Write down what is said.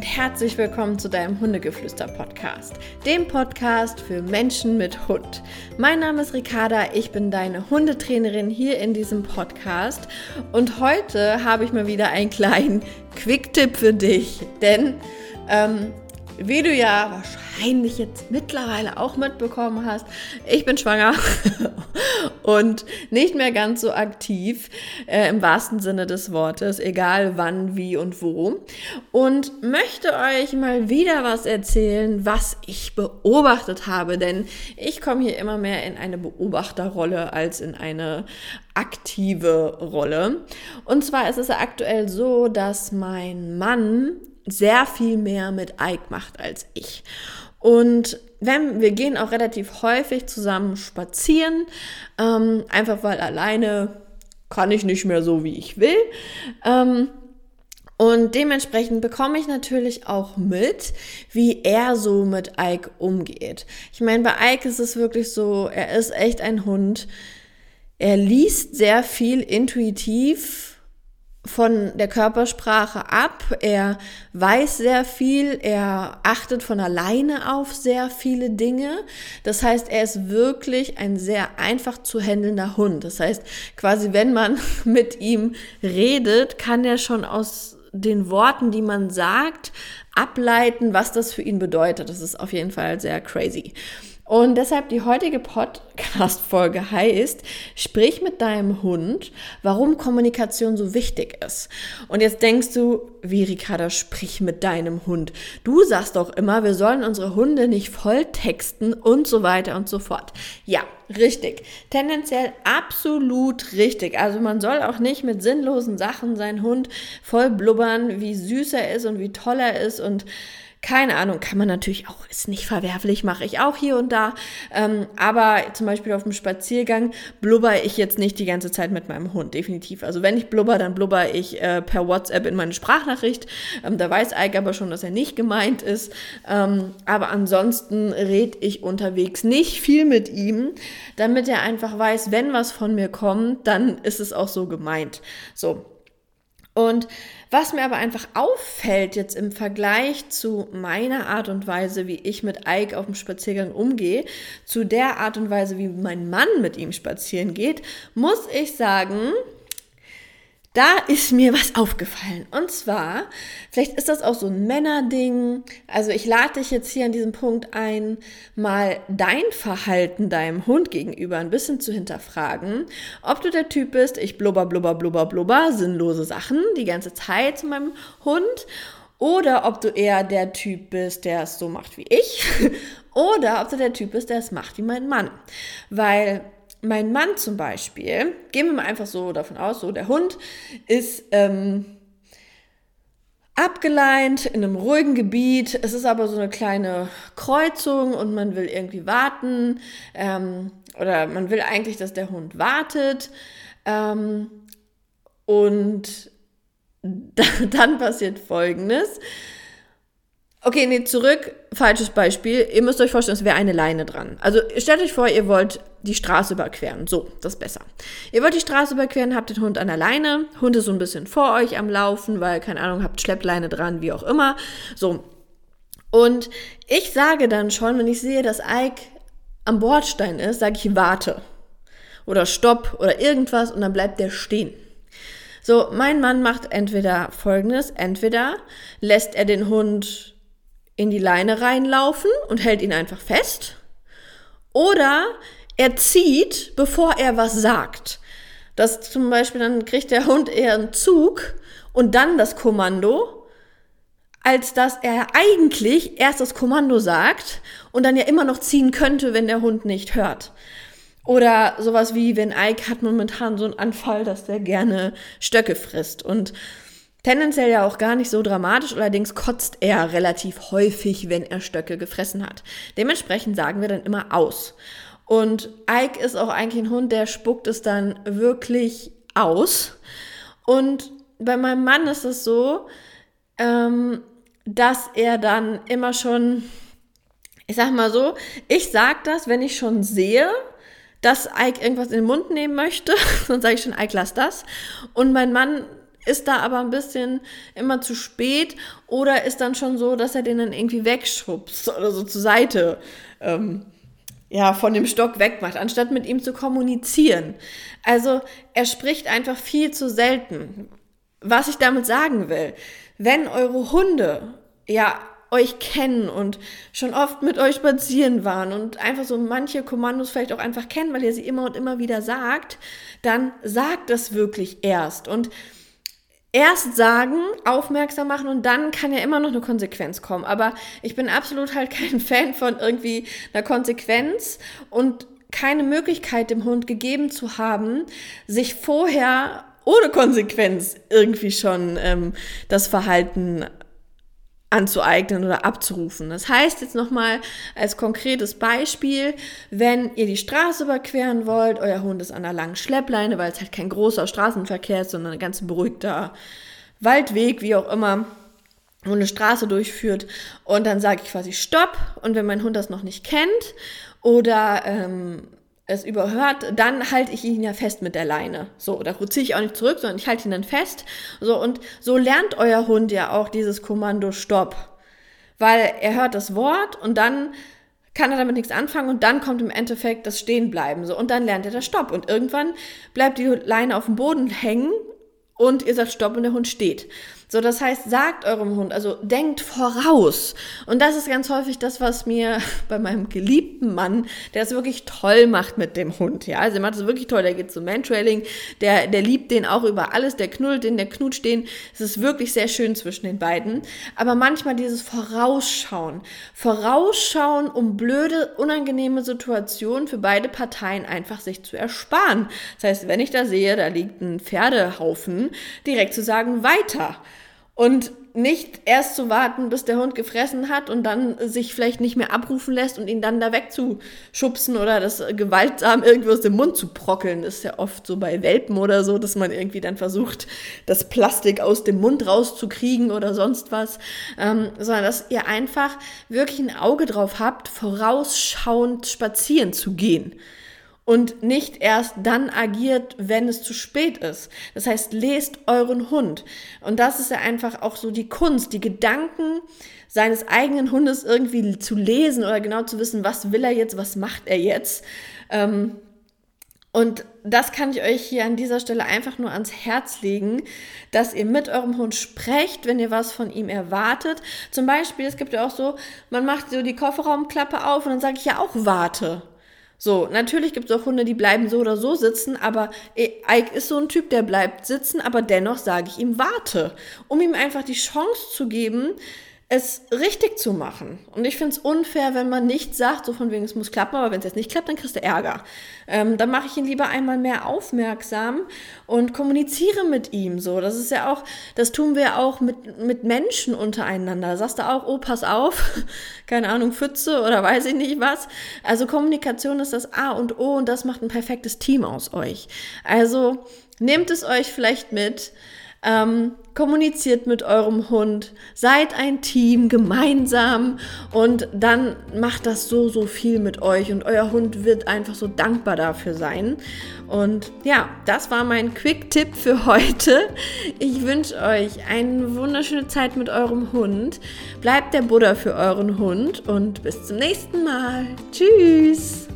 und herzlich willkommen zu deinem Hundegeflüster-Podcast, dem Podcast für Menschen mit Hund. Mein Name ist Ricarda, ich bin deine Hundetrainerin hier in diesem Podcast und heute habe ich mal wieder einen kleinen Quick-Tipp für dich, denn ähm, wie du ja wahrscheinlich jetzt mittlerweile auch mitbekommen hast, ich bin schwanger und nicht mehr ganz so aktiv äh, im wahrsten Sinne des Wortes, egal wann, wie und wo. Und möchte euch mal wieder was erzählen, was ich beobachtet habe, denn ich komme hier immer mehr in eine Beobachterrolle als in eine aktive Rolle. Und zwar ist es aktuell so, dass mein Mann sehr viel mehr mit Ike macht als ich. Und wenn, wir gehen auch relativ häufig zusammen spazieren, ähm, einfach weil alleine kann ich nicht mehr so, wie ich will. Ähm, und dementsprechend bekomme ich natürlich auch mit, wie er so mit Ike umgeht. Ich meine, bei Ike ist es wirklich so, er ist echt ein Hund. Er liest sehr viel intuitiv von der Körpersprache ab. Er weiß sehr viel, er achtet von alleine auf sehr viele Dinge. Das heißt, er ist wirklich ein sehr einfach zu handelnder Hund. Das heißt, quasi wenn man mit ihm redet, kann er schon aus den Worten, die man sagt, ableiten, was das für ihn bedeutet. Das ist auf jeden Fall sehr crazy. Und deshalb die heutige Podcast-Folge heißt, sprich mit deinem Hund, warum Kommunikation so wichtig ist. Und jetzt denkst du, wie Ricarda, sprich mit deinem Hund. Du sagst doch immer, wir sollen unsere Hunde nicht voll texten und so weiter und so fort. Ja, richtig. Tendenziell absolut richtig. Also man soll auch nicht mit sinnlosen Sachen seinen Hund voll blubbern, wie süß er ist und wie toll er ist und keine Ahnung, kann man natürlich auch, ist nicht verwerflich, mache ich auch hier und da. Ähm, aber zum Beispiel auf dem Spaziergang blubber ich jetzt nicht die ganze Zeit mit meinem Hund, definitiv. Also wenn ich blubber, dann blubber ich äh, per WhatsApp in meine Sprachnachricht. Ähm, da weiß Ike aber schon, dass er nicht gemeint ist. Ähm, aber ansonsten rede ich unterwegs nicht viel mit ihm, damit er einfach weiß, wenn was von mir kommt, dann ist es auch so gemeint. So. Und was mir aber einfach auffällt jetzt im Vergleich zu meiner Art und Weise, wie ich mit Ike auf dem Spaziergang umgehe, zu der Art und Weise, wie mein Mann mit ihm spazieren geht, muss ich sagen, da ist mir was aufgefallen. Und zwar, vielleicht ist das auch so ein Männerding. Also ich lade dich jetzt hier an diesem Punkt ein, mal dein Verhalten deinem Hund gegenüber ein bisschen zu hinterfragen. Ob du der Typ bist, ich blubber, blubber, blubber, blubber, sinnlose Sachen die ganze Zeit zu meinem Hund. Oder ob du eher der Typ bist, der es so macht wie ich. Oder ob du der Typ bist, der es macht wie mein Mann. Weil mein Mann zum Beispiel, gehen wir mal einfach so davon aus, so der Hund ist ähm, abgeleint in einem ruhigen Gebiet. Es ist aber so eine kleine Kreuzung und man will irgendwie warten ähm, oder man will eigentlich, dass der Hund wartet. Ähm, und dann passiert Folgendes. Okay, nee, zurück. Falsches Beispiel. Ihr müsst euch vorstellen, es wäre eine Leine dran. Also stellt euch vor, ihr wollt die Straße überqueren. So, das ist besser. Ihr wollt die Straße überqueren, habt den Hund an der Leine. Hund ist so ein bisschen vor euch am Laufen, weil, keine Ahnung, habt Schleppleine dran, wie auch immer. So. Und ich sage dann schon, wenn ich sehe, dass Ike am Bordstein ist, sage ich warte. Oder stopp oder irgendwas und dann bleibt der stehen. So, mein Mann macht entweder folgendes, entweder lässt er den Hund in die Leine reinlaufen und hält ihn einfach fest. Oder er zieht, bevor er was sagt. Das zum Beispiel, dann kriegt der Hund eher einen Zug und dann das Kommando, als dass er eigentlich erst das Kommando sagt und dann ja immer noch ziehen könnte, wenn der Hund nicht hört. Oder sowas wie, wenn Ike hat momentan so einen Anfall, dass der gerne Stöcke frisst. Und Tendenziell ja auch gar nicht so dramatisch, allerdings kotzt er relativ häufig, wenn er Stöcke gefressen hat. Dementsprechend sagen wir dann immer aus. Und Ike ist auch eigentlich ein Hund, der spuckt es dann wirklich aus. Und bei meinem Mann ist es so, ähm, dass er dann immer schon, ich sag mal so, ich sag das, wenn ich schon sehe, dass Ike irgendwas in den Mund nehmen möchte, dann sage ich schon, Ike, lass das. Und mein Mann ist da aber ein bisschen immer zu spät oder ist dann schon so, dass er den dann irgendwie wegschubst oder so zur Seite. Ähm, ja, von dem Stock wegmacht, anstatt mit ihm zu kommunizieren. Also er spricht einfach viel zu selten. Was ich damit sagen will, wenn eure Hunde ja euch kennen und schon oft mit euch spazieren waren und einfach so manche Kommandos vielleicht auch einfach kennen, weil ihr sie immer und immer wieder sagt, dann sagt das wirklich erst und erst sagen, aufmerksam machen und dann kann ja immer noch eine Konsequenz kommen. Aber ich bin absolut halt kein Fan von irgendwie einer Konsequenz und keine Möglichkeit dem Hund gegeben zu haben, sich vorher ohne Konsequenz irgendwie schon ähm, das Verhalten anzueignen oder abzurufen. Das heißt jetzt nochmal als konkretes Beispiel, wenn ihr die Straße überqueren wollt, euer Hund ist an einer langen Schleppleine, weil es halt kein großer Straßenverkehr ist, sondern ein ganz beruhigter Waldweg, wie auch immer, wo eine Straße durchführt und dann sage ich quasi Stopp und wenn mein Hund das noch nicht kennt oder ähm, es überhört, dann halte ich ihn ja fest mit der Leine. So, da ziehe ich auch nicht zurück, sondern ich halte ihn dann fest. So, und so lernt euer Hund ja auch dieses Kommando Stopp. Weil er hört das Wort und dann kann er damit nichts anfangen und dann kommt im Endeffekt das Stehenbleiben. So, und dann lernt er das Stopp. Und irgendwann bleibt die Leine auf dem Boden hängen und ihr sagt Stopp und der Hund steht. So, das heißt, sagt eurem Hund, also denkt voraus. Und das ist ganz häufig das, was mir bei meinem geliebten Mann, der es wirklich toll macht mit dem Hund, ja. Also er macht es wirklich toll, der geht zum Mantrailing, der, der liebt den auch über alles, der knuddelt den, der knutscht den. Es ist wirklich sehr schön zwischen den beiden. Aber manchmal dieses Vorausschauen. Vorausschauen, um blöde, unangenehme Situationen für beide Parteien einfach sich zu ersparen. Das heißt, wenn ich da sehe, da liegt ein Pferdehaufen, direkt zu sagen, weiter. Und nicht erst zu warten, bis der Hund gefressen hat und dann sich vielleicht nicht mehr abrufen lässt und ihn dann da wegzuschubsen oder das gewaltsam irgendwie aus dem Mund zu brockeln. Das ist ja oft so bei Welpen oder so, dass man irgendwie dann versucht, das Plastik aus dem Mund rauszukriegen oder sonst was. Ähm, sondern dass ihr einfach wirklich ein Auge drauf habt, vorausschauend spazieren zu gehen und nicht erst dann agiert, wenn es zu spät ist. Das heißt, lest euren Hund. Und das ist ja einfach auch so die Kunst, die Gedanken seines eigenen Hundes irgendwie zu lesen oder genau zu wissen, was will er jetzt, was macht er jetzt. Ähm, und das kann ich euch hier an dieser Stelle einfach nur ans Herz legen, dass ihr mit eurem Hund sprecht, wenn ihr was von ihm erwartet. Zum Beispiel, es gibt ja auch so, man macht so die Kofferraumklappe auf und dann sage ich ja auch warte. So, natürlich gibt es auch Hunde, die bleiben so oder so sitzen, aber Ike ist so ein Typ, der bleibt sitzen, aber dennoch sage ich ihm, warte, um ihm einfach die Chance zu geben, es richtig zu machen. Und ich finde es unfair, wenn man nicht sagt, so von wegen, es muss klappen, aber wenn es jetzt nicht klappt, dann kriegst du Ärger. Ähm, dann mache ich ihn lieber einmal mehr aufmerksam und kommuniziere mit ihm so. Das ist ja auch, das tun wir auch mit, mit Menschen untereinander. Sagst du auch, oh, pass auf, keine Ahnung, Pfütze oder weiß ich nicht was. Also Kommunikation ist das A und O und das macht ein perfektes Team aus euch. Also nehmt es euch vielleicht mit. Ähm, kommuniziert mit eurem Hund, seid ein Team gemeinsam und dann macht das so, so viel mit euch und euer Hund wird einfach so dankbar dafür sein. Und ja, das war mein Quick-Tipp für heute. Ich wünsche euch eine wunderschöne Zeit mit eurem Hund. Bleibt der Buddha für euren Hund und bis zum nächsten Mal. Tschüss!